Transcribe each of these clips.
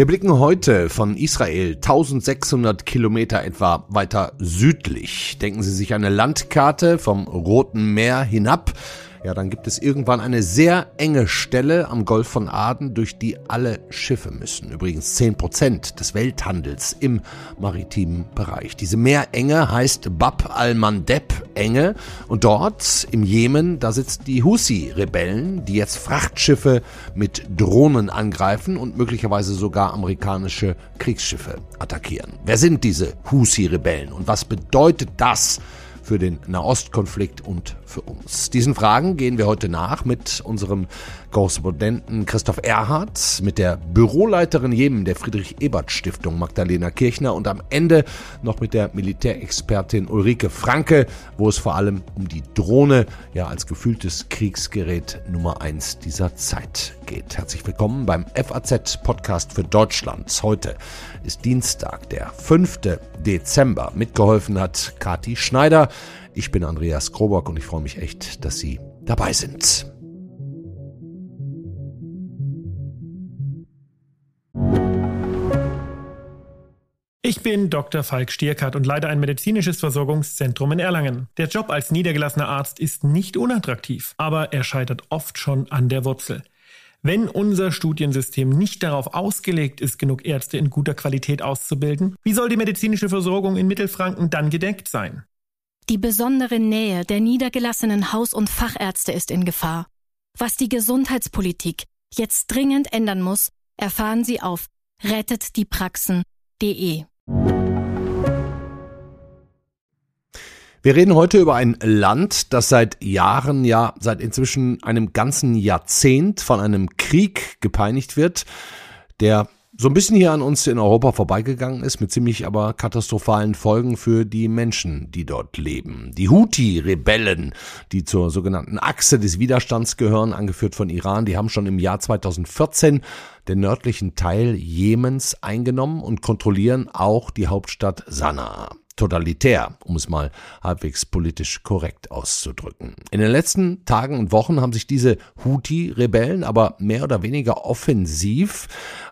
Wir blicken heute von Israel 1600 Kilometer etwa weiter südlich. Denken Sie sich eine Landkarte vom Roten Meer hinab ja, dann gibt es irgendwann eine sehr enge Stelle am Golf von Aden, durch die alle Schiffe müssen. Übrigens zehn Prozent des Welthandels im maritimen Bereich. Diese Meerenge heißt Bab al-Mandeb Enge und dort im Jemen, da sitzt die Husi-Rebellen, die jetzt Frachtschiffe mit Drohnen angreifen und möglicherweise sogar amerikanische Kriegsschiffe attackieren. Wer sind diese Husi-Rebellen und was bedeutet das für den Nahostkonflikt und für uns? Diesen Fragen gehen wir heute nach mit unserem Korrespondenten Christoph Erhardt, mit der Büroleiterin Jemen der Friedrich-Ebert-Stiftung Magdalena Kirchner und am Ende noch mit der Militärexpertin Ulrike Franke, wo es vor allem um die Drohne ja als gefühltes Kriegsgerät Nummer eins dieser Zeit geht. Herzlich willkommen beim FAZ-Podcast für Deutschland. Heute ist Dienstag, der 5. Dezember. Mitgeholfen hat Kati Schneider. Ich bin Andreas Krobock und ich freue mich echt, dass Sie dabei sind. Ich bin Dr. Falk Stierkart und leite ein medizinisches Versorgungszentrum in Erlangen. Der Job als niedergelassener Arzt ist nicht unattraktiv, aber er scheitert oft schon an der Wurzel. Wenn unser Studiensystem nicht darauf ausgelegt ist, genug Ärzte in guter Qualität auszubilden, wie soll die medizinische Versorgung in Mittelfranken dann gedeckt sein? Die besondere Nähe der niedergelassenen Haus- und Fachärzte ist in Gefahr. Was die Gesundheitspolitik jetzt dringend ändern muss, erfahren Sie auf rettetdiepraxen.de. Wir reden heute über ein Land, das seit Jahren, ja, seit inzwischen einem ganzen Jahrzehnt von einem Krieg gepeinigt wird, der so ein bisschen hier an uns in Europa vorbeigegangen ist, mit ziemlich aber katastrophalen Folgen für die Menschen, die dort leben. Die Houthi-Rebellen, die zur sogenannten Achse des Widerstands gehören, angeführt von Iran, die haben schon im Jahr 2014 den nördlichen Teil Jemens eingenommen und kontrollieren auch die Hauptstadt Sanaa totalitär, um es mal halbwegs politisch korrekt auszudrücken. In den letzten Tagen und Wochen haben sich diese Houthi-Rebellen aber mehr oder weniger offensiv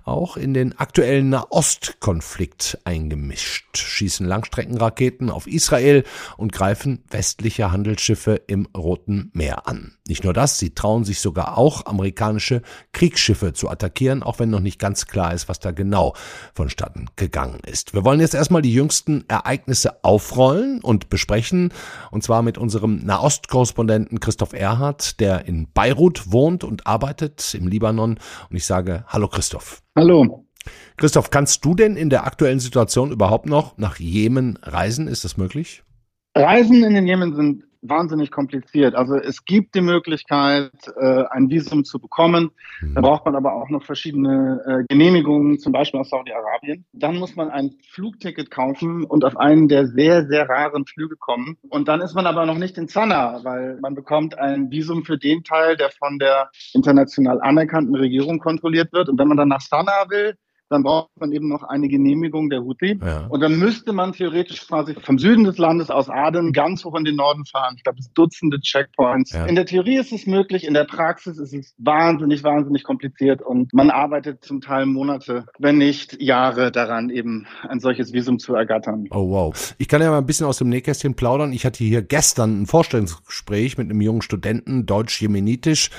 auch in den aktuellen Nahostkonflikt eingemischt, schießen Langstreckenraketen auf Israel und greifen westliche Handelsschiffe im Roten Meer an. Nicht nur das, sie trauen sich sogar auch, amerikanische Kriegsschiffe zu attackieren, auch wenn noch nicht ganz klar ist, was da genau vonstatten gegangen ist. Wir wollen jetzt erstmal die jüngsten Ereignisse aufrollen und besprechen, und zwar mit unserem Nahostkorrespondenten Christoph Erhardt, der in Beirut wohnt und arbeitet im Libanon. Und ich sage Hallo Christoph. Hallo. Christoph, kannst du denn in der aktuellen Situation überhaupt noch nach Jemen reisen? Ist das möglich? Reisen in den Jemen sind wahnsinnig kompliziert. Also es gibt die Möglichkeit, äh, ein Visum zu bekommen. Mhm. Da braucht man aber auch noch verschiedene äh, Genehmigungen, zum Beispiel aus Saudi-Arabien. Dann muss man ein Flugticket kaufen und auf einen der sehr, sehr raren Flüge kommen. Und dann ist man aber noch nicht in Sanaa, weil man bekommt ein Visum für den Teil, der von der international anerkannten Regierung kontrolliert wird. Und wenn man dann nach Sanaa will, dann braucht man eben noch eine Genehmigung der Houthi. Ja. Und dann müsste man theoretisch quasi vom Süden des Landes aus Aden ganz hoch in den Norden fahren. Ich glaube, es Dutzende Checkpoints. Ja. In der Theorie ist es möglich, in der Praxis ist es wahnsinnig, wahnsinnig kompliziert und man arbeitet zum Teil Monate, wenn nicht Jahre daran, eben ein solches Visum zu ergattern. Oh wow. Ich kann ja mal ein bisschen aus dem Nähkästchen plaudern. Ich hatte hier gestern ein Vorstellungsgespräch mit einem jungen Studenten, deutsch-jemenitisch,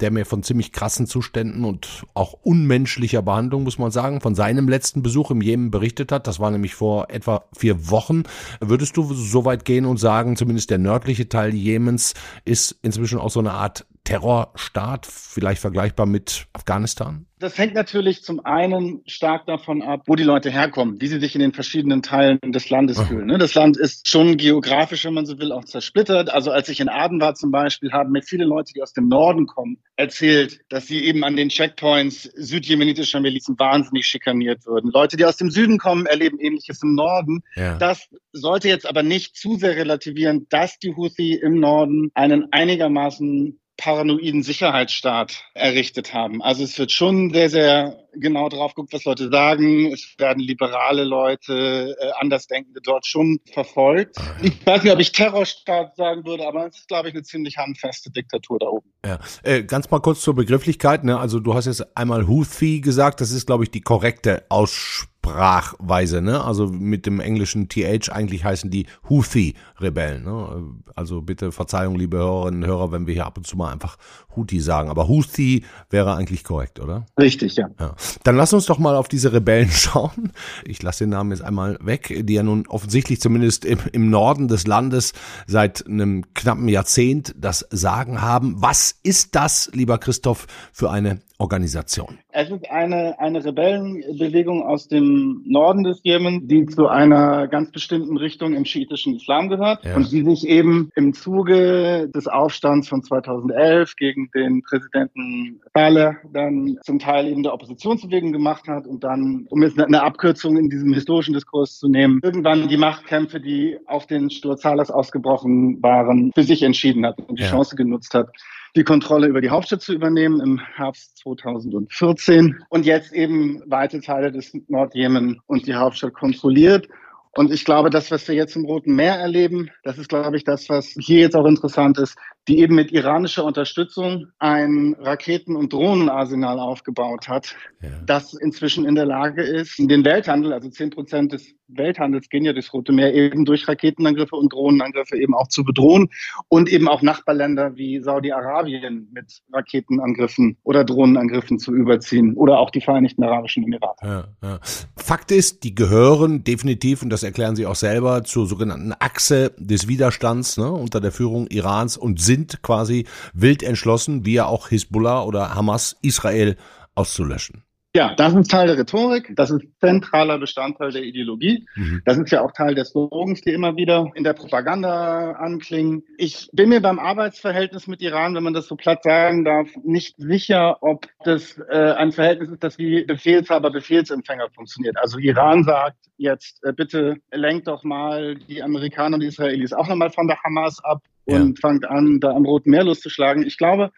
der mir von ziemlich krassen Zuständen und auch unmenschlicher Behandlung, muss man sagen, von seinem letzten Besuch im Jemen berichtet hat. Das war nämlich vor etwa vier Wochen. Würdest du so weit gehen und sagen, zumindest der nördliche Teil Jemens ist inzwischen auch so eine Art Terrorstaat, vielleicht vergleichbar mit Afghanistan? Das hängt natürlich zum einen stark davon ab, wo die Leute herkommen, wie sie sich in den verschiedenen Teilen des Landes fühlen. Ne? Das Land ist schon geografisch, wenn man so will, auch zersplittert. Also als ich in Aden war zum Beispiel, haben mir viele Leute, die aus dem Norden kommen, erzählt, dass sie eben an den Checkpoints südjemenitischer Milizen wahnsinnig schikaniert würden. Leute, die aus dem Süden kommen, erleben Ähnliches im Norden. Ja. Das sollte jetzt aber nicht zu sehr relativieren, dass die Houthi im Norden einen einigermaßen paranoiden Sicherheitsstaat errichtet haben. Also es wird schon sehr, sehr genau drauf guckt, was Leute sagen. Es werden liberale Leute, äh, Andersdenkende dort schon verfolgt. Ich weiß nicht, ob ich Terrorstaat sagen würde, aber es ist, glaube ich, eine ziemlich handfeste Diktatur da oben. Ja. Äh, ganz mal kurz zur Begrifflichkeit. Ne? Also du hast jetzt einmal Houthi gesagt, das ist, glaube ich, die korrekte Aussprache. Sprachweise, ne? Also mit dem englischen TH eigentlich heißen die Houthi-Rebellen. Ne? Also bitte Verzeihung, liebe Hörerinnen und Hörer, wenn wir hier ab und zu mal einfach Houthi sagen. Aber Houthi wäre eigentlich korrekt, oder? Richtig, ja. ja. Dann lass uns doch mal auf diese Rebellen schauen. Ich lasse den Namen jetzt einmal weg, die ja nun offensichtlich zumindest im, im Norden des Landes seit einem knappen Jahrzehnt das Sagen haben. Was ist das, lieber Christoph, für eine Organisation? Es ist eine, eine Rebellenbewegung aus dem Norden des Jemen, die zu einer ganz bestimmten Richtung im schiitischen Islam gehört ja. und die sich eben im Zuge des Aufstands von 2011 gegen den Präsidenten Saleh dann zum Teil eben der Oppositionsbewegung gemacht hat und dann, um jetzt eine Abkürzung in diesem historischen Diskurs zu nehmen, irgendwann die Machtkämpfe, die auf den Sturz Salehs ausgebrochen waren, für sich entschieden hat und die ja. Chance genutzt hat, die Kontrolle über die Hauptstadt zu übernehmen im Herbst 2014 und jetzt eben weite Teile des Nordjemen und die Hauptstadt kontrolliert. Und ich glaube, das, was wir jetzt im Roten Meer erleben, das ist, glaube ich, das, was hier jetzt auch interessant ist die eben mit iranischer Unterstützung ein Raketen- und Drohnenarsenal aufgebaut hat, ja. das inzwischen in der Lage ist, den Welthandel, also zehn Prozent des Welthandels gehen ja durchs Rote Meer, eben durch Raketenangriffe und Drohnenangriffe eben auch zu bedrohen und eben auch Nachbarländer wie Saudi-Arabien mit Raketenangriffen oder Drohnenangriffen zu überziehen oder auch die Vereinigten Arabischen Emirate. Ja, ja. Fakt ist, die gehören definitiv, und das erklären Sie auch selber, zur sogenannten Achse des Widerstands ne, unter der Führung Irans und sind sind quasi wild entschlossen, wie ja auch Hisbollah oder Hamas Israel auszulöschen. Ja, das ist Teil der Rhetorik, das ist zentraler Bestandteil der Ideologie. Mhm. Das ist ja auch Teil des Slogans, die immer wieder in der Propaganda anklingen. Ich bin mir beim Arbeitsverhältnis mit Iran, wenn man das so platt sagen darf, nicht sicher, ob das äh, ein Verhältnis ist, das wie Befehlshaber, Befehlsempfänger funktioniert. Also Iran sagt jetzt, äh, bitte lenkt doch mal die Amerikaner und die Israelis auch nochmal von der Hamas ab und ja. fangt an, da am Roten Meer loszuschlagen. Ich glaube,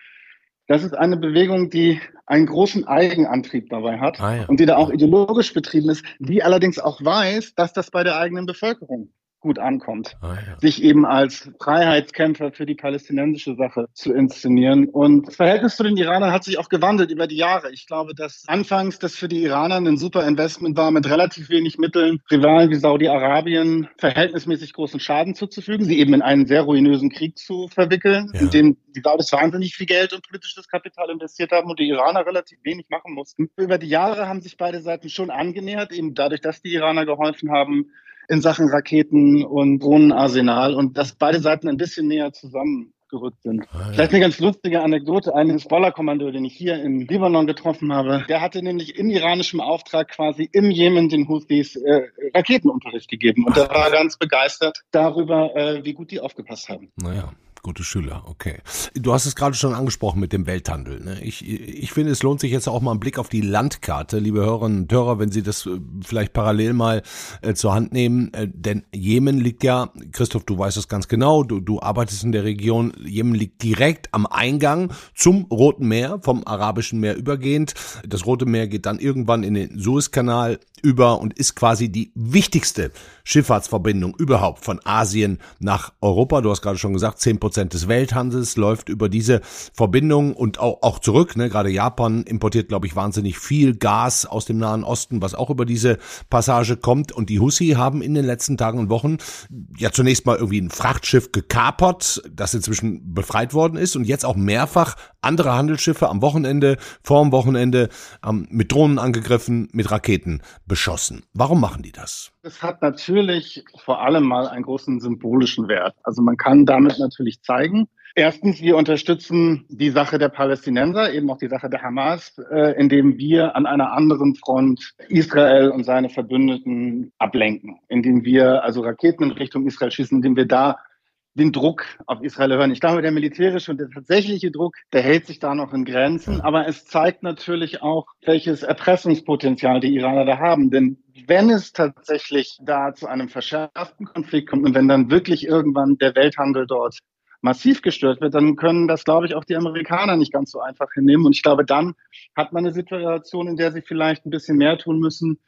das ist eine Bewegung, die einen großen Eigenantrieb dabei hat ah, ja. und die da auch ideologisch betrieben ist, die allerdings auch weiß, dass das bei der eigenen Bevölkerung gut ankommt, ah, ja. sich eben als Freiheitskämpfer für die palästinensische Sache zu inszenieren. Und das Verhältnis zu den Iranern hat sich auch gewandelt über die Jahre. Ich glaube, dass anfangs das für die Iraner ein super Investment war, mit relativ wenig Mitteln Rivalen wie Saudi-Arabien verhältnismäßig großen Schaden zuzufügen, sie eben in einen sehr ruinösen Krieg zu verwickeln, ja. in dem die Saudis wahnsinnig viel Geld und politisches Kapital investiert haben und die Iraner relativ wenig machen mussten. Über die Jahre haben sich beide Seiten schon angenähert, eben dadurch, dass die Iraner geholfen haben, in Sachen Raketen und Drohnenarsenal und dass beide Seiten ein bisschen näher zusammengerückt sind. Ah, ja. Vielleicht eine ganz lustige Anekdote. Ein Hezbollah-Kommando, den ich hier in Libanon getroffen habe, der hatte nämlich im iranischen Auftrag quasi im Jemen den Houthis äh, Raketenunterricht gegeben. Und er war ganz begeistert darüber, äh, wie gut die aufgepasst haben. Naja. Gute Schüler, okay. Du hast es gerade schon angesprochen mit dem Welthandel. Ne? Ich, ich finde, es lohnt sich jetzt auch mal einen Blick auf die Landkarte, liebe Hörerinnen und Hörer, wenn Sie das äh, vielleicht parallel mal äh, zur Hand nehmen. Äh, denn Jemen liegt ja, Christoph, du weißt es ganz genau, du, du arbeitest in der Region, Jemen liegt direkt am Eingang zum Roten Meer, vom Arabischen Meer übergehend. Das Rote Meer geht dann irgendwann in den Suezkanal über und ist quasi die wichtigste Schifffahrtsverbindung überhaupt von Asien nach Europa. Du hast gerade schon gesagt, zehn Prozent des Welthandels läuft über diese Verbindung und auch, auch zurück. Ne? Gerade Japan importiert, glaube ich, wahnsinnig viel Gas aus dem Nahen Osten, was auch über diese Passage kommt. Und die Hussi haben in den letzten Tagen und Wochen ja zunächst mal irgendwie ein Frachtschiff gekapert, das inzwischen befreit worden ist und jetzt auch mehrfach andere Handelsschiffe am Wochenende, vor dem Wochenende ähm, mit Drohnen angegriffen, mit Raketen beschossen. Warum machen die das? Es hat natürlich vor allem mal einen großen symbolischen Wert. Also man kann damit natürlich zeigen, Erstens, wir unterstützen die Sache der Palästinenser, eben auch die Sache der Hamas, äh, indem wir an einer anderen Front Israel und seine Verbündeten ablenken, indem wir also Raketen in Richtung Israel schießen, indem wir da den Druck auf Israel erhöhen. Ich glaube, der militärische und der tatsächliche Druck, der hält sich da noch in Grenzen, aber es zeigt natürlich auch, welches Erpressungspotenzial die Iraner da haben. Denn wenn es tatsächlich da zu einem verschärften Konflikt kommt und wenn dann wirklich irgendwann der Welthandel dort massiv gestört wird, dann können das, glaube ich, auch die Amerikaner nicht ganz so einfach hinnehmen. Und ich glaube, dann hat man eine Situation, in der sie vielleicht ein bisschen mehr tun müssen,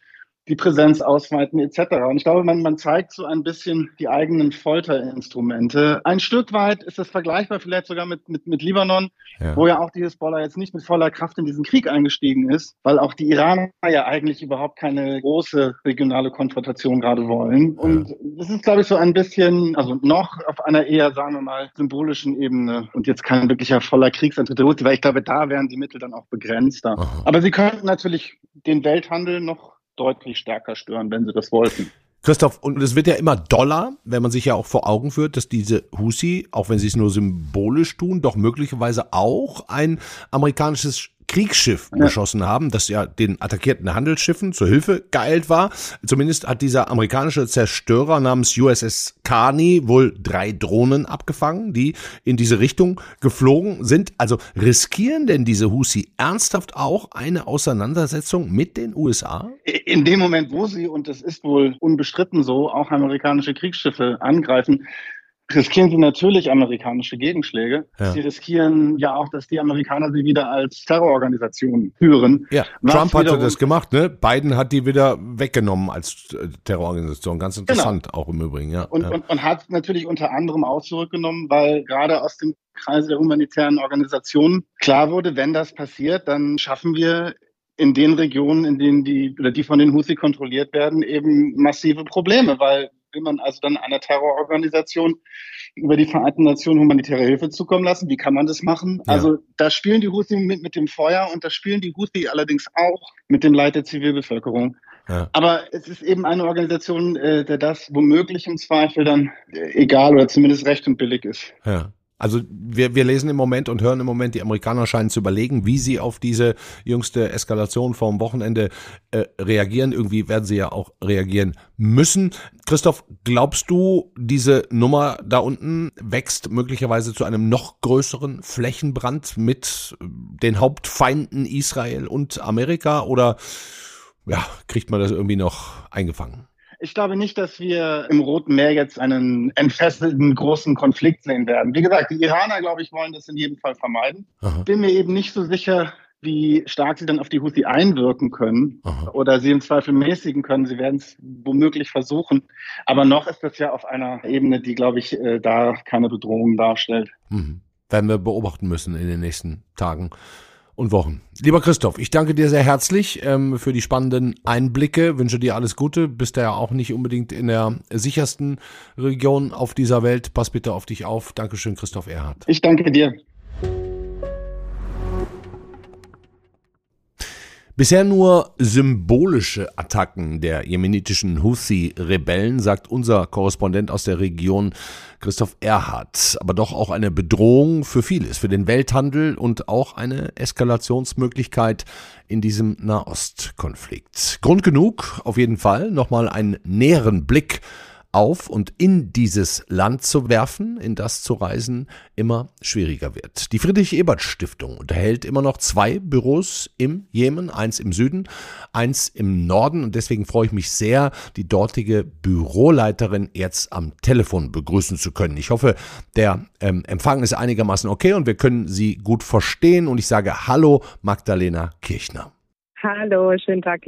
die Präsenz ausweiten etc. Und ich glaube, man, man zeigt so ein bisschen die eigenen Folterinstrumente. Ein Stück weit ist das vergleichbar vielleicht sogar mit, mit, mit Libanon, ja. wo ja auch die Hisbollah jetzt nicht mit voller Kraft in diesen Krieg eingestiegen ist, weil auch die Iraner ja eigentlich überhaupt keine große regionale Konfrontation gerade wollen. Und ja. das ist, glaube ich, so ein bisschen, also noch auf einer eher, sagen wir mal, symbolischen Ebene und jetzt kein wirklicher voller Kriegsantritt, weil ich glaube, da wären die Mittel dann auch begrenzter. Aha. Aber sie könnten natürlich den Welthandel noch deutlich stärker stören, wenn sie das wollten. Christoph, und es wird ja immer doller, wenn man sich ja auch vor Augen führt, dass diese Husi, auch wenn sie es nur symbolisch tun, doch möglicherweise auch ein amerikanisches Kriegsschiff ja. beschossen haben, das ja den attackierten Handelsschiffen zur Hilfe geeilt war. Zumindest hat dieser amerikanische Zerstörer namens USS Carney wohl drei Drohnen abgefangen, die in diese Richtung geflogen sind. Also riskieren denn diese Husi ernsthaft auch eine Auseinandersetzung mit den USA? In dem Moment, wo sie, und das ist wohl unbestritten so, auch amerikanische Kriegsschiffe angreifen, riskieren sie natürlich amerikanische Gegenschläge. Ja. Sie riskieren ja auch, dass die Amerikaner sie wieder als Terrororganisation führen. Ja, Trump hatte das gemacht, ne? Biden hat die wieder weggenommen als äh, Terrororganisation. Ganz genau. interessant genau. auch im Übrigen, ja. Und, ja. Und, und hat natürlich unter anderem auch zurückgenommen, weil gerade aus dem Kreise der humanitären Organisationen klar wurde, wenn das passiert, dann schaffen wir in den Regionen, in denen die oder die von den Houthi kontrolliert werden, eben massive Probleme, weil will man also dann einer Terrororganisation über die Vereinten Nationen humanitäre Hilfe zukommen lassen? Wie kann man das machen? Ja. Also da spielen die Houthi mit, mit dem Feuer und da spielen die Houthi allerdings auch mit dem Leid der Zivilbevölkerung. Ja. Aber es ist eben eine Organisation, äh, der das womöglich im Zweifel dann äh, egal oder zumindest recht und billig ist. Ja. Also wir, wir lesen im Moment und hören im Moment, die Amerikaner scheinen zu überlegen, wie sie auf diese jüngste Eskalation vom Wochenende äh, reagieren. Irgendwie werden sie ja auch reagieren müssen. Christoph, glaubst du, diese Nummer da unten wächst möglicherweise zu einem noch größeren Flächenbrand mit den Hauptfeinden Israel und Amerika oder ja, kriegt man das irgendwie noch eingefangen? Ich glaube nicht, dass wir im Roten Meer jetzt einen entfesselten großen Konflikt sehen werden. Wie gesagt, die Iraner, glaube ich, wollen das in jedem Fall vermeiden. Aha. Bin mir eben nicht so sicher, wie stark sie dann auf die Houthi einwirken können Aha. oder sie im Zweifel mäßigen können. Sie werden es womöglich versuchen. Aber noch ist das ja auf einer Ebene, die, glaube ich, äh, da keine Bedrohung darstellt. Mhm. Werden wir beobachten müssen in den nächsten Tagen und Wochen. Lieber Christoph, ich danke dir sehr herzlich ähm, für die spannenden Einblicke, wünsche dir alles Gute, bist ja auch nicht unbedingt in der sichersten Region auf dieser Welt. Pass bitte auf dich auf. Dankeschön, Christoph Erhardt. Ich danke dir. Bisher nur symbolische Attacken der jemenitischen Houthi-Rebellen, sagt unser Korrespondent aus der Region Christoph Erhardt. Aber doch auch eine Bedrohung für vieles, für den Welthandel und auch eine Eskalationsmöglichkeit in diesem Nahostkonflikt. Grund genug, auf jeden Fall, nochmal einen näheren Blick auf und in dieses Land zu werfen, in das zu reisen immer schwieriger wird. Die Friedrich-Ebert-Stiftung unterhält immer noch zwei Büros im Jemen, eins im Süden, eins im Norden und deswegen freue ich mich sehr, die dortige Büroleiterin jetzt am Telefon begrüßen zu können. Ich hoffe, der ähm, Empfang ist einigermaßen okay und wir können Sie gut verstehen und ich sage Hallo Magdalena Kirchner. Hallo, schönen Tag.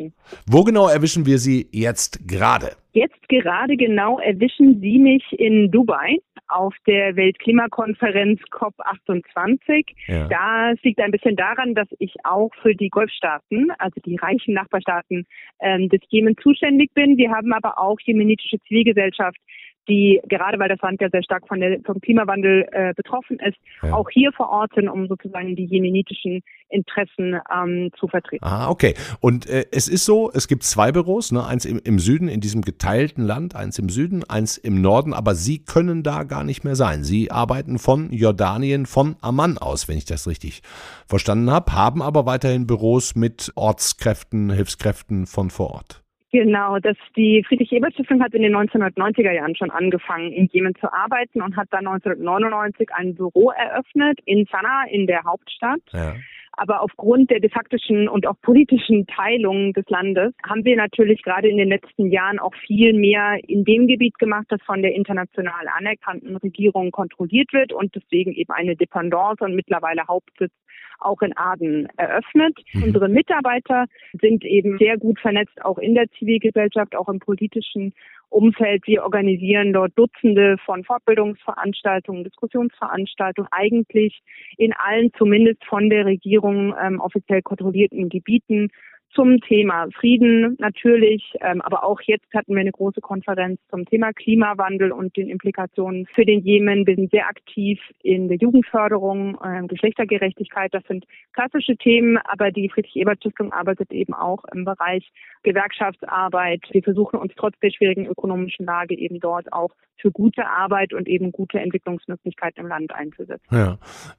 Wo genau erwischen wir Sie jetzt gerade? Jetzt gerade genau erwischen Sie mich in Dubai auf der Weltklimakonferenz COP28. Ja. Das liegt ein bisschen daran, dass ich auch für die Golfstaaten, also die reichen Nachbarstaaten ähm, des Jemen zuständig bin. Wir haben aber auch jemenitische Zivilgesellschaft die gerade weil das Land ja sehr stark von der, vom Klimawandel äh, betroffen ist, ja. auch hier vor Ort sind, um sozusagen die jemenitischen Interessen ähm, zu vertreten. Ah, okay. Und äh, es ist so, es gibt zwei Büros, ne? eins im, im Süden, in diesem geteilten Land, eins im Süden, eins im Norden, aber Sie können da gar nicht mehr sein. Sie arbeiten von Jordanien, von Amman aus, wenn ich das richtig verstanden habe, haben aber weiterhin Büros mit Ortskräften, Hilfskräften von vor Ort. Genau, das, die Friedrich-Ebert-Stiftung hat in den 1990er Jahren schon angefangen, in Jemen zu arbeiten und hat dann 1999 ein Büro eröffnet in Sanaa, in der Hauptstadt. Ja. Aber aufgrund der de faktischen und auch politischen Teilung des Landes haben wir natürlich gerade in den letzten Jahren auch viel mehr in dem Gebiet gemacht, das von der international anerkannten Regierung kontrolliert wird und deswegen eben eine Dependance und mittlerweile Hauptsitz auch in Aden eröffnet. Mhm. Unsere Mitarbeiter sind eben sehr gut vernetzt, auch in der Zivilgesellschaft, auch im politischen Umfeld. Wir organisieren dort Dutzende von Fortbildungsveranstaltungen, Diskussionsveranstaltungen, eigentlich in allen zumindest von der Regierung ähm, offiziell kontrollierten Gebieten zum Thema Frieden natürlich, ähm, aber auch jetzt hatten wir eine große Konferenz zum Thema Klimawandel und den Implikationen für den Jemen. Wir sind sehr aktiv in der Jugendförderung, äh, Geschlechtergerechtigkeit. Das sind klassische Themen, aber die Friedrich-Ebert-Stiftung arbeitet eben auch im Bereich Gewerkschaftsarbeit. Wir versuchen uns trotz der schwierigen ökonomischen Lage eben dort auch für gute Arbeit und eben gute Entwicklungsmöglichkeiten im Land einzusetzen. Ja.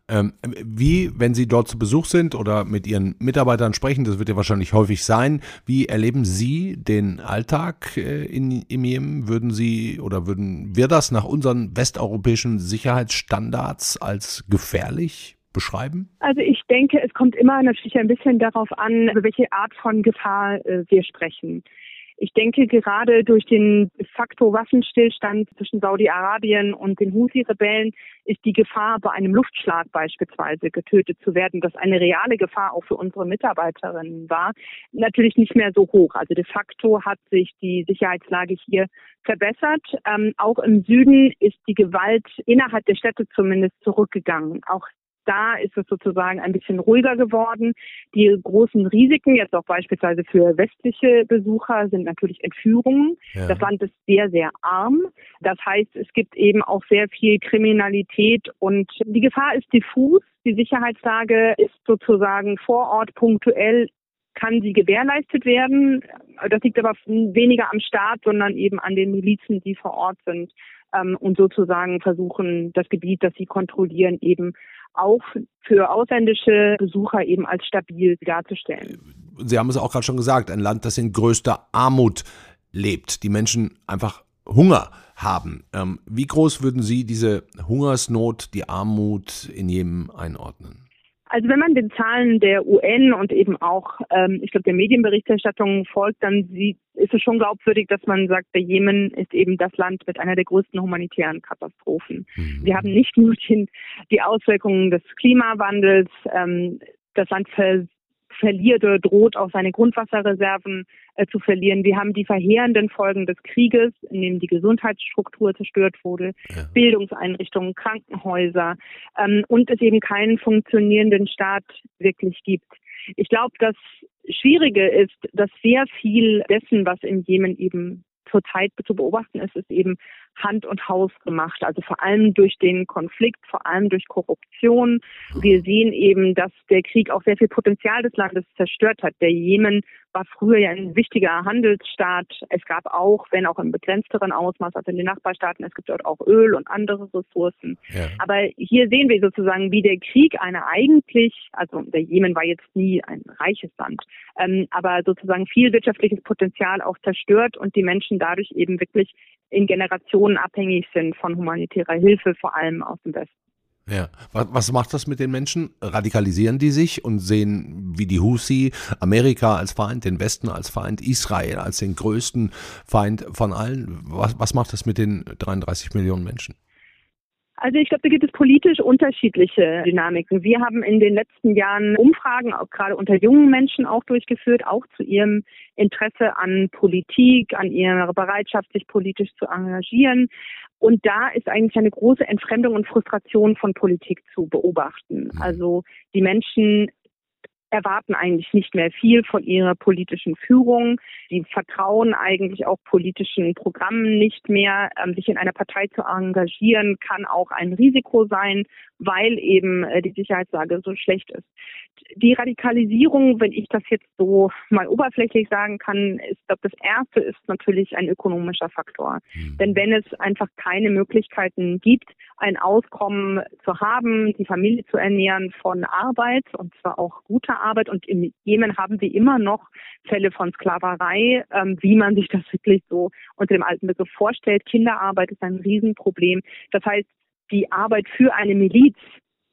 Ähm, wie, wenn Sie dort zu Besuch sind oder mit Ihren Mitarbeitern sprechen, das wird ja wahrscheinlich häufig häufig sein. Wie erleben Sie den Alltag äh, in, im Jemen? Würden Sie oder würden wir das nach unseren westeuropäischen Sicherheitsstandards als gefährlich beschreiben? Also ich denke, es kommt immer natürlich ein bisschen darauf an, über welche Art von Gefahr äh, wir sprechen. Ich denke, gerade durch den Faktor Waffenstillstand zwischen Saudi-Arabien und den Houthi-Rebellen ist die Gefahr, bei einem Luftschlag beispielsweise getötet zu werden, das eine reale Gefahr auch für unsere Mitarbeiterinnen war, natürlich nicht mehr so hoch. Also de facto hat sich die Sicherheitslage hier verbessert. Ähm, auch im Süden ist die Gewalt innerhalb der Städte zumindest zurückgegangen. Auch da ist es sozusagen ein bisschen ruhiger geworden. Die großen Risiken, jetzt auch beispielsweise für westliche Besucher, sind natürlich Entführungen. Ja. Das Land ist sehr, sehr arm. Das heißt, es gibt eben auch sehr viel Kriminalität und die Gefahr ist diffus. Die Sicherheitslage ist sozusagen vor Ort punktuell kann sie gewährleistet werden. Das liegt aber weniger am Staat, sondern eben an den Milizen, die vor Ort sind ähm, und sozusagen versuchen, das Gebiet, das sie kontrollieren, eben auch für ausländische Besucher eben als stabil darzustellen. Sie haben es auch gerade schon gesagt, ein Land, das in größter Armut lebt. Die Menschen einfach Hunger haben. Ähm, wie groß würden Sie diese Hungersnot, die Armut in Jemen einordnen? Also wenn man den Zahlen der UN und eben auch, ähm, ich glaube, der Medienberichterstattung folgt, dann sieht, ist es schon glaubwürdig, dass man sagt, der Jemen ist eben das Land mit einer der größten humanitären Katastrophen. Mhm. Wir haben nicht nur den, die Auswirkungen des Klimawandels, ähm, das Land ver verliert oder droht auch seine Grundwasserreserven äh, zu verlieren. Wir haben die verheerenden Folgen des Krieges, in dem die Gesundheitsstruktur zerstört wurde, ja. Bildungseinrichtungen, Krankenhäuser ähm, und es eben keinen funktionierenden Staat wirklich gibt. Ich glaube, das Schwierige ist, dass sehr viel dessen, was im Jemen eben zurzeit zu beobachten ist, ist eben Hand und Haus gemacht. Also vor allem durch den Konflikt, vor allem durch Korruption. Wir sehen eben, dass der Krieg auch sehr viel Potenzial des Landes zerstört hat. Der Jemen war früher ja ein wichtiger Handelsstaat. Es gab auch, wenn auch im begrenzteren Ausmaß als in den Nachbarstaaten, es gibt dort auch Öl und andere Ressourcen. Ja. Aber hier sehen wir sozusagen, wie der Krieg eine eigentlich, also der Jemen war jetzt nie ein reiches Land, ähm, aber sozusagen viel wirtschaftliches Potenzial auch zerstört und die Menschen dadurch eben wirklich in Generationen abhängig sind von humanitärer Hilfe, vor allem aus dem Westen. Ja, was macht das mit den Menschen? Radikalisieren die sich und sehen wie die Husi Amerika als Feind, den Westen als Feind, Israel als den größten Feind von allen? Was, was macht das mit den 33 Millionen Menschen? Also ich glaube, da gibt es politisch unterschiedliche Dynamiken. Wir haben in den letzten Jahren Umfragen, auch gerade unter jungen Menschen auch durchgeführt, auch zu ihrem Interesse an Politik, an ihrer Bereitschaft, sich politisch zu engagieren. Und da ist eigentlich eine große Entfremdung und Frustration von Politik zu beobachten. Mhm. Also die Menschen erwarten eigentlich nicht mehr viel von ihrer politischen Führung. Sie vertrauen eigentlich auch politischen Programmen nicht mehr. Ähm, sich in einer Partei zu engagieren kann auch ein Risiko sein, weil eben äh, die Sicherheitslage so schlecht ist. Die Radikalisierung, wenn ich das jetzt so mal oberflächlich sagen kann, ist, glaube das erste ist natürlich ein ökonomischer Faktor. Mhm. Denn wenn es einfach keine Möglichkeiten gibt, ein Auskommen zu haben, die Familie zu ernähren von Arbeit und zwar auch guter Arbeit und im Jemen haben wir immer noch Fälle von Sklaverei, ähm, wie man sich das wirklich so unter dem alten Begriff vorstellt. Kinderarbeit ist ein Riesenproblem. Das heißt, die Arbeit für eine Miliz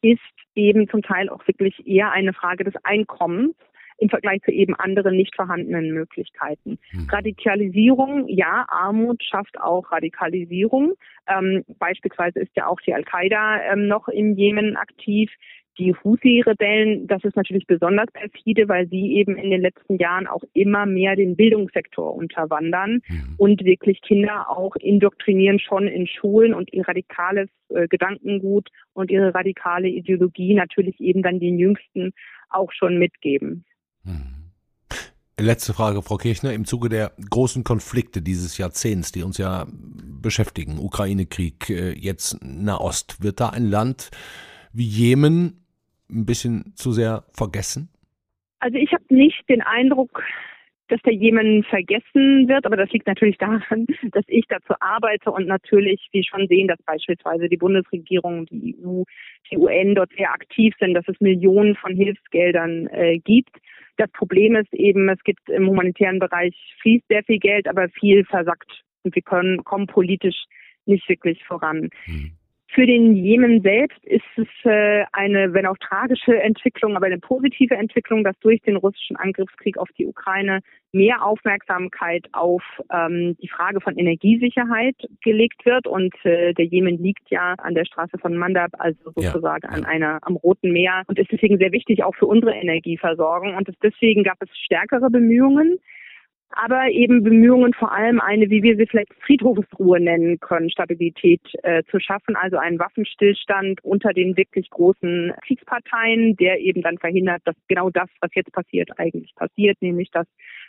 ist eben zum Teil auch wirklich eher eine Frage des Einkommens im Vergleich zu eben anderen nicht vorhandenen Möglichkeiten. Hm. Radikalisierung, ja, Armut schafft auch Radikalisierung. Ähm, beispielsweise ist ja auch die Al-Qaida ähm, noch im Jemen aktiv. Die Houthi-Rebellen, das ist natürlich besonders perfide, weil sie eben in den letzten Jahren auch immer mehr den Bildungssektor unterwandern mhm. und wirklich Kinder auch indoktrinieren schon in Schulen und ihr radikales äh, Gedankengut und ihre radikale Ideologie natürlich eben dann den Jüngsten auch schon mitgeben. Mhm. Letzte Frage, Frau Kirchner. Im Zuge der großen Konflikte dieses Jahrzehnts, die uns ja beschäftigen, Ukraine-Krieg, äh, jetzt Nahost, wird da ein Land wie Jemen ein bisschen zu sehr vergessen? Also ich habe nicht den Eindruck, dass der Jemen vergessen wird, aber das liegt natürlich daran, dass ich dazu arbeite und natürlich wir schon sehen, dass beispielsweise die Bundesregierung, die EU, die UN dort sehr aktiv sind, dass es Millionen von Hilfsgeldern äh, gibt. Das Problem ist eben, es gibt im humanitären Bereich fließt sehr viel Geld, aber viel versackt und wir können, kommen politisch nicht wirklich voran. Für den Jemen selbst ist es äh, eine, wenn auch tragische Entwicklung, aber eine positive Entwicklung, dass durch den russischen Angriffskrieg auf die Ukraine mehr Aufmerksamkeit auf ähm, die Frage von Energiesicherheit gelegt wird. Und äh, der Jemen liegt ja an der Straße von Mandab, also sozusagen ja. an einer am Roten Meer und ist deswegen sehr wichtig auch für unsere Energieversorgung. Und deswegen gab es stärkere Bemühungen aber eben Bemühungen vor allem eine, wie wir sie vielleicht Friedhofsruhe nennen können, Stabilität äh, zu schaffen, also einen Waffenstillstand unter den wirklich großen Kriegsparteien, der eben dann verhindert, dass genau das, was jetzt passiert, eigentlich passiert, nämlich dass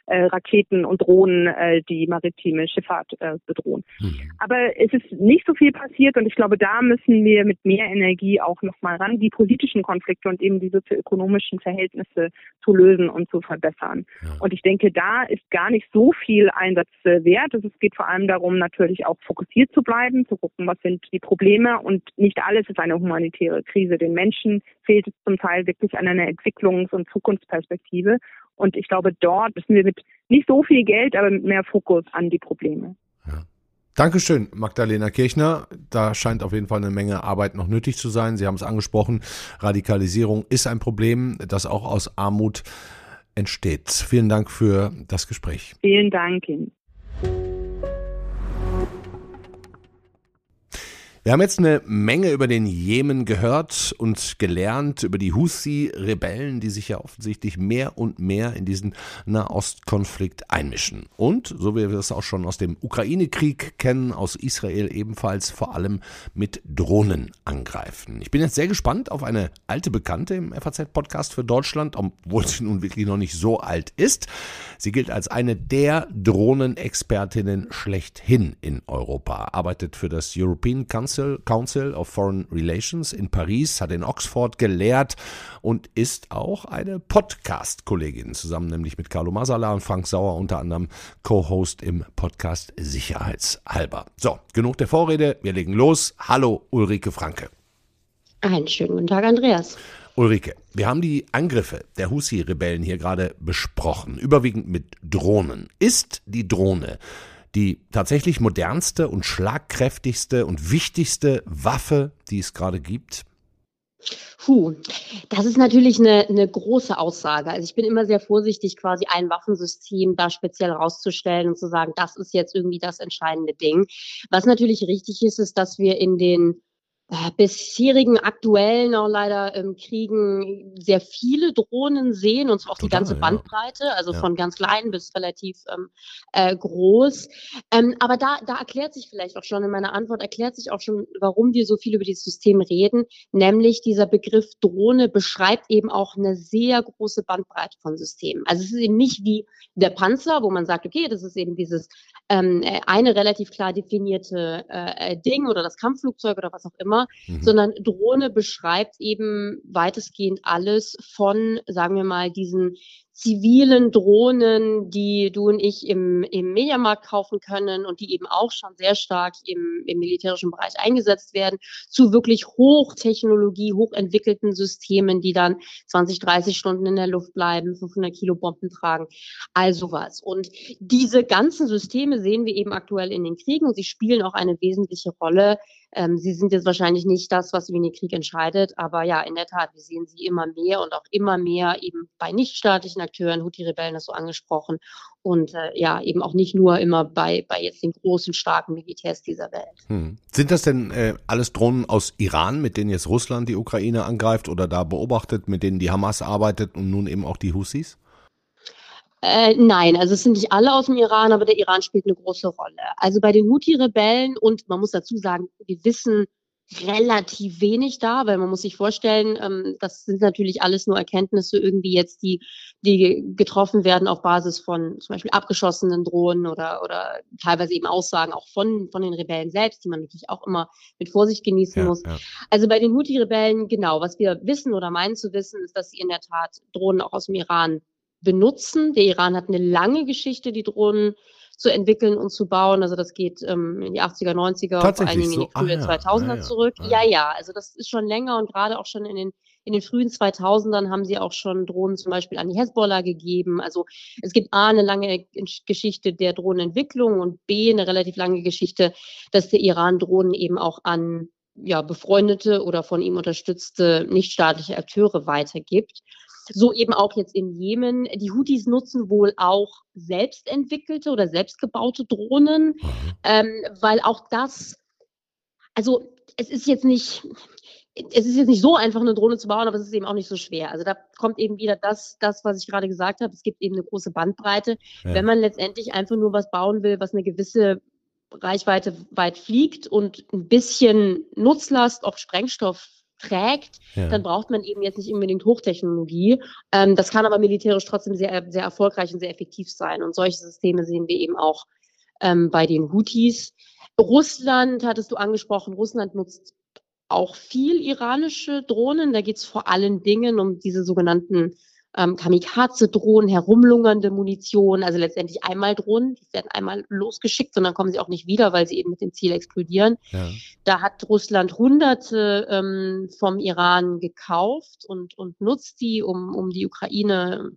äh, Raketen und Drohnen äh, die maritime Schifffahrt äh, bedrohen. Mhm. Aber es ist nicht so viel passiert und ich glaube, da müssen wir mit mehr Energie auch nochmal ran, die politischen Konflikte und eben die sozioökonomischen Verhältnisse zu lösen und zu verbessern. Ja. Und ich denke, da ist gar nicht so viel Einsatz äh, wert. Es geht vor allem darum, natürlich auch fokussiert zu bleiben, zu gucken, was sind die Probleme und nicht alles ist eine humanitäre Krise. Den Menschen fehlt es zum Teil wirklich an einer Entwicklungs- und Zukunftsperspektive. Und ich glaube, dort müssen wir mit nicht so viel Geld, aber mit mehr Fokus an die Probleme. Ja. Dankeschön, Magdalena Kirchner. Da scheint auf jeden Fall eine Menge Arbeit noch nötig zu sein. Sie haben es angesprochen. Radikalisierung ist ein Problem, das auch aus Armut entsteht. Vielen Dank für das Gespräch. Vielen Dank Ihnen. Wir haben jetzt eine Menge über den Jemen gehört und gelernt, über die Houthi-Rebellen, die sich ja offensichtlich mehr und mehr in diesen Nahostkonflikt einmischen. Und, so wie wir es auch schon aus dem Ukraine-Krieg kennen, aus Israel ebenfalls vor allem mit Drohnen angreifen. Ich bin jetzt sehr gespannt auf eine alte Bekannte im FAZ-Podcast für Deutschland, obwohl sie nun wirklich noch nicht so alt ist. Sie gilt als eine der Drohnenexpertinnen schlechthin in Europa, arbeitet für das European Council Council, Council of Foreign Relations in Paris, hat in Oxford gelehrt und ist auch eine Podcast-Kollegin, zusammen nämlich mit Carlo Masala und Frank Sauer, unter anderem Co-Host im Podcast Sicherheitshalber. So, genug der Vorrede, wir legen los. Hallo Ulrike Franke. Einen schönen guten Tag, Andreas. Ulrike, wir haben die Angriffe der Husi-Rebellen hier gerade besprochen, überwiegend mit Drohnen. Ist die Drohne die tatsächlich modernste und schlagkräftigste und wichtigste Waffe, die es gerade gibt? Puh, das ist natürlich eine, eine große Aussage. Also ich bin immer sehr vorsichtig, quasi ein Waffensystem da speziell rauszustellen und zu sagen, das ist jetzt irgendwie das entscheidende Ding. Was natürlich richtig ist, ist, dass wir in den bisherigen aktuellen auch leider ähm, Kriegen sehr viele Drohnen sehen und zwar auch Total, die ganze Bandbreite, ja. also ja. von ganz klein bis relativ ähm, äh, groß. Ähm, aber da, da erklärt sich vielleicht auch schon in meiner Antwort, erklärt sich auch schon, warum wir so viel über dieses System reden, nämlich dieser Begriff Drohne beschreibt eben auch eine sehr große Bandbreite von Systemen. Also es ist eben nicht wie der Panzer, wo man sagt, okay, das ist eben dieses ähm, äh, eine relativ klar definierte äh, äh, Ding oder das Kampfflugzeug oder was auch immer, mhm. sondern Drohne beschreibt eben weitestgehend alles von, sagen wir mal, diesen zivilen Drohnen, die du und ich im, im Mediamarkt kaufen können und die eben auch schon sehr stark im, im militärischen Bereich eingesetzt werden, zu wirklich Hochtechnologie, hochentwickelten Systemen, die dann 20, 30 Stunden in der Luft bleiben, 500 Kilo Bomben tragen, all sowas. Und diese ganzen Systeme sehen wir eben aktuell in den Kriegen und sie spielen auch eine wesentliche Rolle ähm, sie sind jetzt wahrscheinlich nicht das, was über den Krieg entscheidet, aber ja, in der Tat, wir sehen sie immer mehr und auch immer mehr eben bei nichtstaatlichen Akteuren, Houthi-Rebellen hast du angesprochen, und äh, ja, eben auch nicht nur immer bei, bei jetzt den großen, starken Militärs dieser Welt. Hm. Sind das denn äh, alles Drohnen aus Iran, mit denen jetzt Russland die Ukraine angreift oder da beobachtet, mit denen die Hamas arbeitet und nun eben auch die Houthis? Äh, nein, also es sind nicht alle aus dem Iran, aber der Iran spielt eine große Rolle. Also bei den Houthi-Rebellen und man muss dazu sagen, wir wissen relativ wenig da, weil man muss sich vorstellen, ähm, das sind natürlich alles nur Erkenntnisse irgendwie jetzt, die, die getroffen werden auf Basis von zum Beispiel abgeschossenen Drohnen oder, oder teilweise eben Aussagen auch von, von den Rebellen selbst, die man natürlich auch immer mit Vorsicht genießen ja, muss. Ja. Also bei den Houthi-Rebellen, genau, was wir wissen oder meinen zu wissen, ist, dass sie in der Tat Drohnen auch aus dem Iran benutzen. Der Iran hat eine lange Geschichte, die Drohnen zu entwickeln und zu bauen. Also das geht ähm, in die 80er, 90er, vor allen Dingen so? in die frühe ah, 2000er ah, ja. zurück. Ah, ja. ja, ja, also das ist schon länger und gerade auch schon in den in den frühen 2000ern haben sie auch schon Drohnen zum Beispiel an die Hezbollah gegeben. Also es gibt A, eine lange Geschichte der Drohnenentwicklung und B, eine relativ lange Geschichte, dass der Iran Drohnen eben auch an ja, befreundete oder von ihm unterstützte nichtstaatliche Akteure weitergibt. So eben auch jetzt in Jemen. Die Houthis nutzen wohl auch selbstentwickelte oder selbstgebaute Drohnen, mhm. ähm, weil auch das, also es ist jetzt nicht, es ist jetzt nicht so einfach, eine Drohne zu bauen, aber es ist eben auch nicht so schwer. Also da kommt eben wieder das, das was ich gerade gesagt habe. Es gibt eben eine große Bandbreite. Ja. Wenn man letztendlich einfach nur was bauen will, was eine gewisse Reichweite weit fliegt und ein bisschen Nutzlast, ob Sprengstoff trägt, ja. dann braucht man eben jetzt nicht unbedingt Hochtechnologie. Ähm, das kann aber militärisch trotzdem sehr, sehr erfolgreich und sehr effektiv sein. Und solche Systeme sehen wir eben auch ähm, bei den Houthis. Russland, hattest du angesprochen, Russland nutzt auch viel iranische Drohnen. Da geht es vor allen Dingen um diese sogenannten ähm, Kamikaze-Drohnen, herumlungernde Munition, also letztendlich einmal Drohnen, die werden einmal losgeschickt und dann kommen sie auch nicht wieder, weil sie eben mit dem Ziel explodieren. Ja. Da hat Russland Hunderte ähm, vom Iran gekauft und, und nutzt die, um, um die Ukraine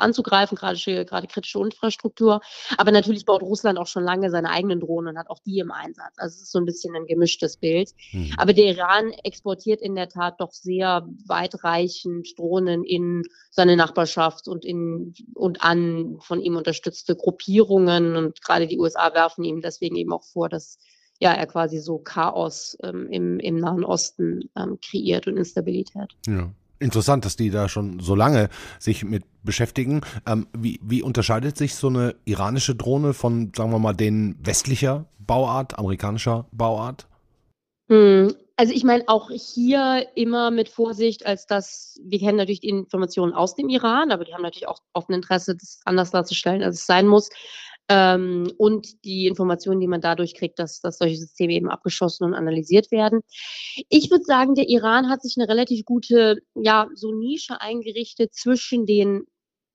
anzugreifen, gerade, gerade kritische Infrastruktur. Aber natürlich baut Russland auch schon lange seine eigenen Drohnen und hat auch die im Einsatz. Also es ist so ein bisschen ein gemischtes Bild. Mhm. Aber der Iran exportiert in der Tat doch sehr weitreichend Drohnen in seine Nachbarschaft und in und an von ihm unterstützte Gruppierungen. Und gerade die USA werfen ihm deswegen eben auch vor, dass ja, er quasi so Chaos ähm, im, im Nahen Osten ähm, kreiert und Instabilität. Ja. Interessant, dass die da schon so lange sich mit beschäftigen. Ähm, wie, wie unterscheidet sich so eine iranische Drohne von, sagen wir mal, den westlicher Bauart, amerikanischer Bauart? Hm, also ich meine auch hier immer mit Vorsicht, als dass wir kennen natürlich die Informationen aus dem Iran, aber die haben natürlich auch oft ein Interesse, das anders darzustellen, als es sein muss ähm, und die Informationen, die man dadurch kriegt, dass, dass solche Systeme eben abgeschossen und analysiert werden. Ich würde sagen, der Iran hat sich eine relativ gute, ja, so Nische eingerichtet zwischen den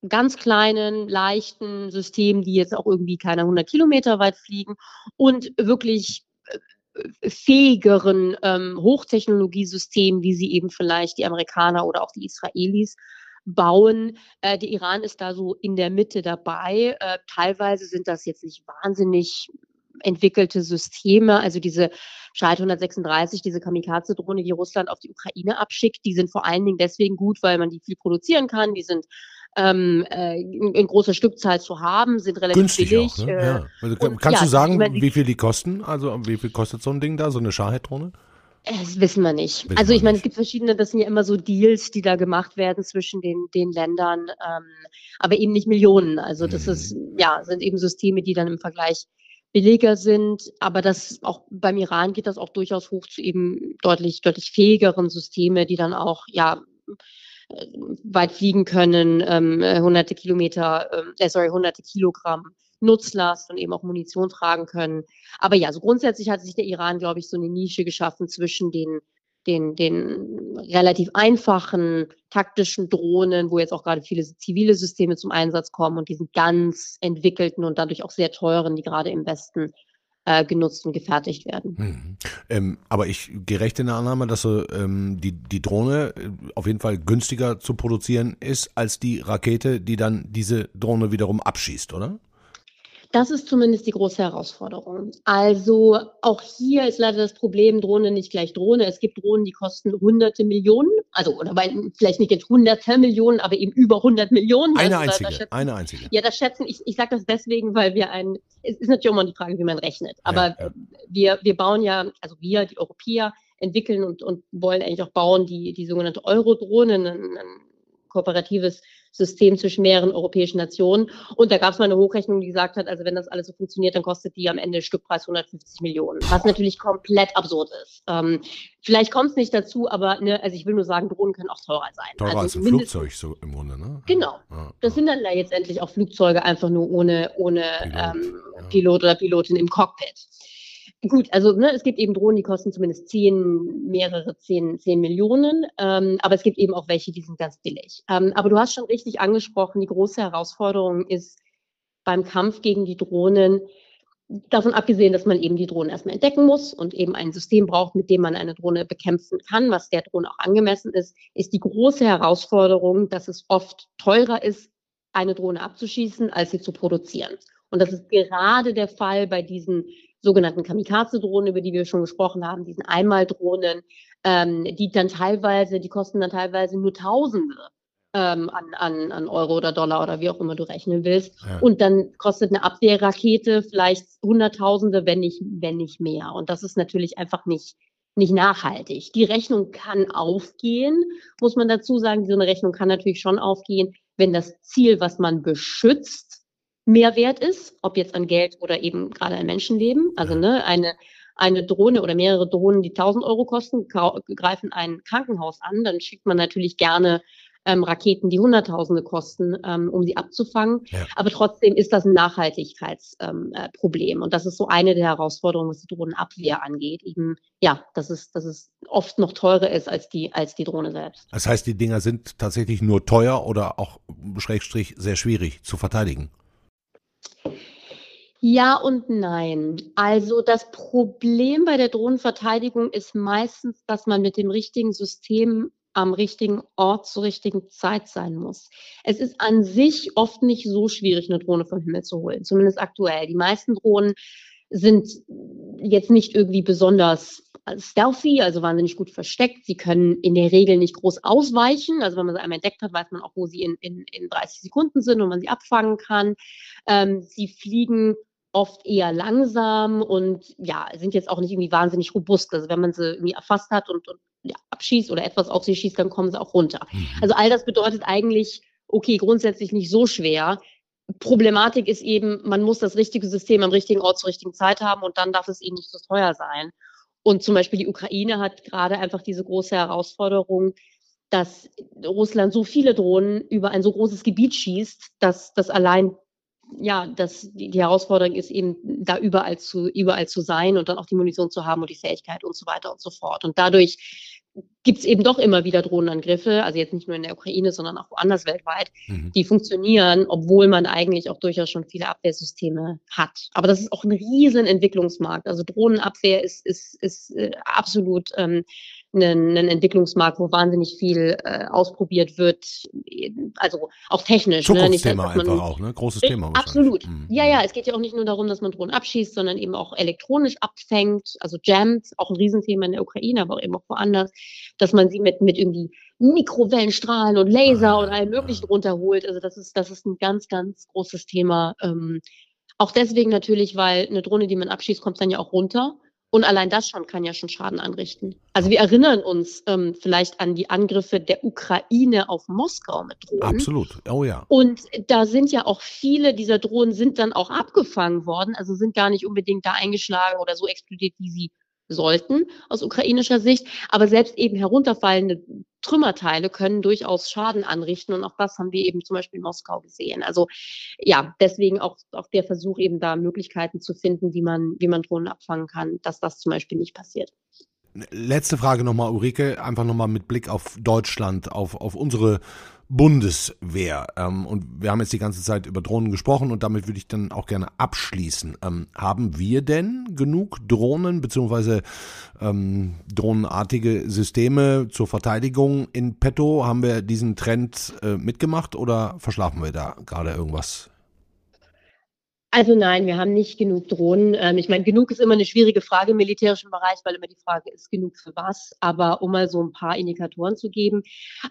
ganz kleinen, leichten Systemen, die jetzt auch irgendwie keine 100 Kilometer weit fliegen und wirklich äh, fähigeren ähm, Hochtechnologiesystemen, wie sie eben vielleicht die Amerikaner oder auch die Israelis bauen. Äh, der Iran ist da so in der Mitte dabei. Äh, teilweise sind das jetzt nicht wahnsinnig entwickelte Systeme, also diese Scheid 136, diese Kamikaze-Drohne, die Russland auf die Ukraine abschickt, die sind vor allen Dingen deswegen gut, weil man die viel produzieren kann. Die sind ähm, äh, in, in großer Stückzahl zu haben, sind relativ Günstig billig. Auch, ne? äh, ja. also, kannst ja, du sagen, wie viel die kosten? Also wie viel kostet so ein Ding da, so eine Shahed-Drohne? Das wissen wir nicht. Wissen also ich meine, es gibt verschiedene, das sind ja immer so Deals, die da gemacht werden zwischen den, den Ländern, ähm, aber eben nicht Millionen. Also das mhm. ist, ja, sind eben Systeme, die dann im Vergleich billiger sind, aber das auch beim Iran geht das auch durchaus hoch zu eben deutlich, deutlich fähigeren Systeme, die dann auch, ja, äh, weit fliegen können, ähm, hunderte Kilometer, äh, sorry, hunderte Kilogramm Nutzlast und eben auch Munition tragen können. Aber ja, so grundsätzlich hat sich der Iran, glaube ich, so eine Nische geschaffen zwischen den den, den relativ einfachen taktischen Drohnen, wo jetzt auch gerade viele zivile Systeme zum Einsatz kommen und diesen ganz entwickelten und dadurch auch sehr teuren, die gerade im Westen äh, genutzt und gefertigt werden. Mhm. Ähm, aber ich gehe recht in der Annahme, dass so, ähm, die, die Drohne äh, auf jeden Fall günstiger zu produzieren ist als die Rakete, die dann diese Drohne wiederum abschießt, oder? Das ist zumindest die große Herausforderung. Also auch hier ist leider das Problem, Drohne nicht gleich Drohne. Es gibt Drohnen, die kosten hunderte Millionen, also oder vielleicht nicht jetzt hunderte Millionen, aber eben über 100 Millionen. Eine also einzige, schätzen, eine einzige. Ja, das schätzen, ich, ich sage das deswegen, weil wir ein, es ist natürlich immer die Frage, wie man rechnet, aber Ja, ja. wir, wir bauen ja, also wir, die Europäer, entwickeln und, und wollen eigentlich auch bauen die, die sogenannte Euro-Drohne, ein, ein kooperatives System zwischen mehreren europäischen Nationen. Und da gab es mal eine Hochrechnung, die gesagt hat, also wenn das alles so funktioniert, dann kostet die am Ende Stückpreis 150 Millionen, was natürlich komplett absurd ist. Ähm, vielleicht kommt es nicht dazu, aber ne, also ich will nur sagen, Drohnen können auch teurer sein. Teurer also als ein Flugzeug so im Grunde, ne? Genau. Ja, Das ja. sind dann ja jetzt endlich auch Flugzeuge einfach nur ohne, ohne Pilot, ähm, ja. Pilot oder Pilotin im Cockpit. Gut, also ne, es gibt eben Drohnen, die kosten zumindest zehn, mehrere zehn, zehn Millionen, ähm, aber es gibt eben auch welche, die sind ganz billig. Ähm, aber du hast schon richtig angesprochen, die große Herausforderung ist beim Kampf gegen die Drohnen, davon abgesehen, dass man eben die Drohnen erstmal entdecken muss und eben ein System braucht, mit dem man eine Drohne bekämpfen kann, was der Drohne auch angemessen ist, ist die große Herausforderung, dass es oft teurer ist, eine Drohne abzuschießen, als sie zu produzieren. Und das ist gerade der Fall bei diesen sogenannten Kamikaze-Drohnen, über die wir schon gesprochen haben, diesen Einmaldrohnen, ähm, die dann teilweise, die kosten dann teilweise nur Tausende ähm, an, an, an Euro oder Dollar oder wie auch immer du rechnen willst. Ja. Und dann kostet eine Abwehrrakete vielleicht Hunderttausende, wenn nicht, wenn nicht mehr. Und das ist natürlich einfach nicht, nicht nachhaltig. Die Rechnung kann aufgehen, muss man dazu sagen. So eine Rechnung kann natürlich schon aufgehen, wenn das Ziel, was man beschützt, mehr wert ist, ob jetzt an Geld oder eben gerade an Menschenleben. Also ne, eine, eine Drohne oder mehrere Drohnen, die 1000 Euro kosten, greifen ein Krankenhaus an, dann schickt man natürlich gerne ähm, Raketen, die Hunderttausende kosten, ähm, um sie abzufangen. Ja. Aber trotzdem ist das ein Nachhaltigkeitsproblem. Ähm, äh. Und das ist so eine der Herausforderungen, was die Drohnenabwehr angeht. Eben, ja, dass es, dass es oft noch teurer ist als die, als die Drohne selbst. Das heißt, die Dinger sind tatsächlich nur teuer oder auch Schrägstrich sehr schwierig zu verteidigen. Ja und nein. Also das Problem bei der Drohnenverteidigung ist meistens, dass man mit dem richtigen System am richtigen Ort zur richtigen Zeit sein muss. Es ist an sich oft nicht so schwierig, eine Drohne vom Himmel zu holen, zumindest aktuell. Die meisten Drohnen sind jetzt nicht irgendwie besonders stealthy, also wahnsinnig gut versteckt. Sie können in der Regel nicht groß ausweichen. Also wenn man sie einmal entdeckt hat, weiß man auch, wo sie in, in, in 30 Sekunden sind und man sie abfangen kann. Ähm, sie fliegen oft eher langsam und ja, sind jetzt auch nicht irgendwie wahnsinnig robust. Also wenn man sie irgendwie erfasst hat und, und ja, abschießt oder etwas auf sie schießt, dann kommen sie auch runter. Mhm. Also all das bedeutet eigentlich, okay, grundsätzlich nicht so schwer. Problematik ist eben, man muss das richtige System am richtigen Ort zur richtigen Zeit haben und dann darf es eben nicht so teuer sein. Und zum Beispiel die Ukraine hat gerade einfach diese große Herausforderung, dass Russland so viele Drohnen über ein so großes Gebiet schießt, dass das allein ja, dass die, die Herausforderung ist eben, da überall zu, überall zu sein und dann auch die Munition zu haben und die Fähigkeit und so weiter und so fort. Und dadurch gibt es eben doch immer wieder Drohnenangriffe, also jetzt nicht nur in der Ukraine, sondern auch woanders weltweit, Mhm. die funktionieren, obwohl man eigentlich auch durchaus schon viele Abwehrsysteme hat. Aber das ist auch ein riesen Entwicklungsmarkt. Also Drohnenabwehr ist, ist, ist äh, absolut ähm, ein, ein Entwicklungsmarkt, wo wahnsinnig viel äh, ausprobiert wird, also auch technisch. ne? Nicht, Zukunftsthema man- einfach auch, ne? Großes Thema. wahrscheinlich. Absolut. Mhm. Ja, ja, es geht ja auch nicht nur darum, dass man Drohnen abschießt, sondern eben auch elektronisch abfängt, also jammt, auch ein Riesenthema in der Ukraine, aber auch eben auch woanders, dass man sie mit, mit irgendwie Mikrowellenstrahlen und Laser Ah, und allem Möglichen ah. runterholt. Also das ist, das ist ein ganz, ganz großes Thema. Ähm, auch deswegen natürlich, weil eine Drohne, die man abschießt, kommt dann ja auch runter. Und allein das schon kann ja schon Schaden anrichten. Also wir erinnern uns ähm, vielleicht an die Angriffe der Ukraine auf Moskau mit Drohnen. Absolut. Oh ja. Und da sind ja auch viele dieser Drohnen sind dann auch abgefangen worden, also sind gar nicht unbedingt da eingeschlagen oder so explodiert, wie sie sollten aus ukrainischer Sicht. Aber selbst eben herunterfallende Trümmerteile können durchaus Schaden anrichten. Und auch das haben wir eben zum Beispiel in Moskau gesehen. Also ja, deswegen auch, auch der Versuch eben da Möglichkeiten zu finden, wie man, wie man Drohnen abfangen kann, dass das zum Beispiel nicht passiert. Letzte Frage nochmal, Ulrike, einfach nochmal mit Blick auf Deutschland, auf, auf unsere Bundeswehr. Ähm, und wir haben jetzt die ganze Zeit über Drohnen gesprochen und damit würde ich dann auch gerne abschließen. Ähm, haben wir denn genug Drohnen beziehungsweise ähm, drohnenartige Systeme zur Verteidigung in petto? Haben wir diesen Trend äh, mitgemacht oder verschlafen wir da gerade irgendwas also nein, wir haben nicht genug Drohnen. Ähm, ich meine, genug ist immer eine schwierige Frage im militärischen Bereich, weil immer die Frage ist, genug für was. Aber um mal so ein paar Indikatoren zu geben.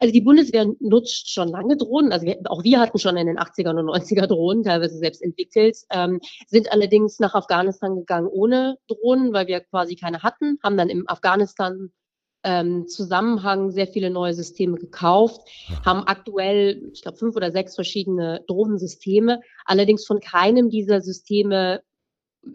Also die Bundeswehr nutzt schon lange Drohnen. Also wir, auch wir hatten schon in den 80er und 90er Drohnen, teilweise selbst entwickelt, ähm, sind allerdings nach Afghanistan gegangen ohne Drohnen, weil wir quasi keine hatten, haben dann im Afghanistan ähm, Zusammenhang sehr viele neue Systeme gekauft, haben aktuell, ich glaube, fünf oder sechs verschiedene Drohnensysteme, allerdings von keinem dieser Systeme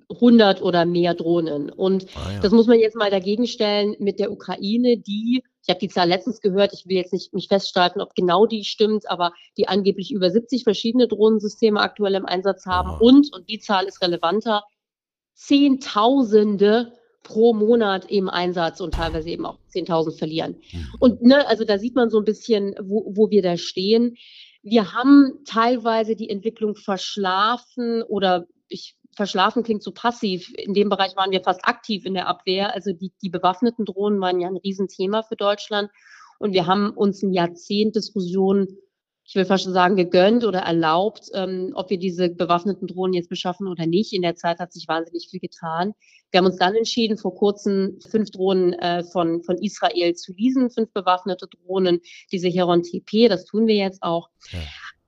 100 oder mehr Drohnen. Und ah, ja. das muss man jetzt mal dagegen stellen mit der Ukraine, die, ich habe die Zahl letztens gehört, ich will jetzt nicht mich feststreiten, ob genau die stimmt, aber die angeblich über 70 verschiedene Drohnensysteme aktuell im Einsatz haben oh. und, und die Zahl ist relevanter, Zehntausende pro Monat im Einsatz und teilweise eben auch 10.000 verlieren. Mhm. Und ne, also da sieht man so ein bisschen, wo, wo wir da stehen. Wir haben teilweise die Entwicklung verschlafen oder ich verschlafen klingt so passiv. In dem Bereich waren wir fast aktiv in der Abwehr. Also die, die bewaffneten Drohnen waren ja ein Riesenthema für Deutschland. Und wir haben uns ein Jahrzehnt Diskussion ich will fast schon sagen, gegönnt oder erlaubt, ähm, ob wir diese bewaffneten Drohnen jetzt beschaffen oder nicht. In der Zeit hat sich wahnsinnig viel getan. Wir haben uns dann entschieden, vor kurzem fünf Drohnen äh, von, von Israel zu leasen, fünf bewaffnete Drohnen, diese Heron TP, das tun wir jetzt auch. Ja.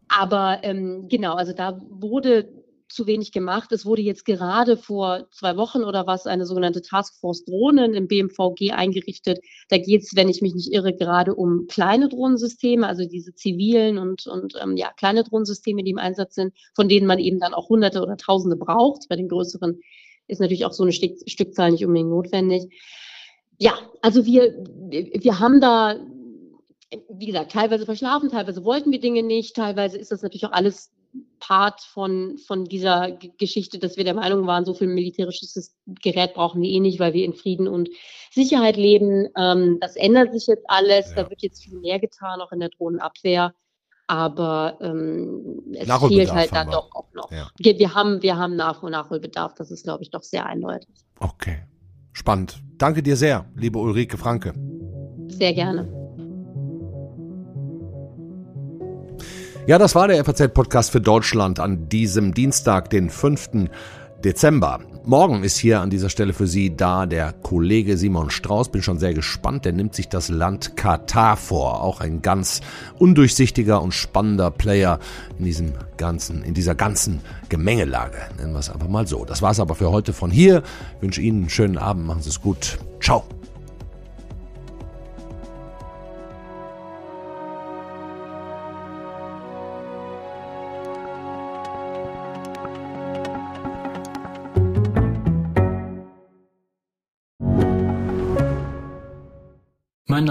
Aber ähm, genau, also da wurde zu wenig gemacht. Es wurde jetzt gerade vor zwei Wochen oder was eine sogenannte Taskforce Drohnen im BMVG eingerichtet. Da geht es, wenn ich mich nicht irre, gerade um kleine Drohnensysteme, also diese zivilen und, und ähm, ja, kleine Drohnensysteme, die im Einsatz sind, von denen man eben dann auch Hunderte oder Tausende braucht. Bei den größeren ist natürlich auch so eine Stück, Stückzahl nicht unbedingt notwendig. Ja, also wir, wir haben da wie gesagt, teilweise verschlafen, teilweise wollten wir Dinge nicht, teilweise ist das natürlich auch alles Part von, von dieser G Geschichte, dass wir der Meinung waren, so viel militärisches Gerät brauchen wir eh nicht, weil wir in Frieden und Sicherheit leben. Ähm, das ändert sich jetzt alles. Ja. Da wird jetzt viel mehr getan, auch in der Drohnenabwehr. Aber ähm, es fehlt halt dann doch auch noch. Ja. Wir, wir, haben, wir haben Nach- und Nachholbedarf. Das ist, glaube ich, doch sehr eindeutig. Okay. Spannend. Danke dir sehr, liebe Ulrike Franke. Sehr gerne. Ja, das war der FAZ-Podcast für Deutschland an diesem Dienstag, den 5. Dezember. Morgen ist hier an dieser Stelle für Sie da der Kollege Simon Strauß. Bin schon sehr gespannt. Der nimmt sich das Land Katar vor. Auch ein ganz undurchsichtiger und spannender Player in diesem ganzen, in dieser ganzen Gemengelage. Nennen wir es einfach mal so. Das war's aber für heute von hier. Ich wünsche Ihnen einen schönen Abend. Machen Sie es gut. Ciao.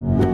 you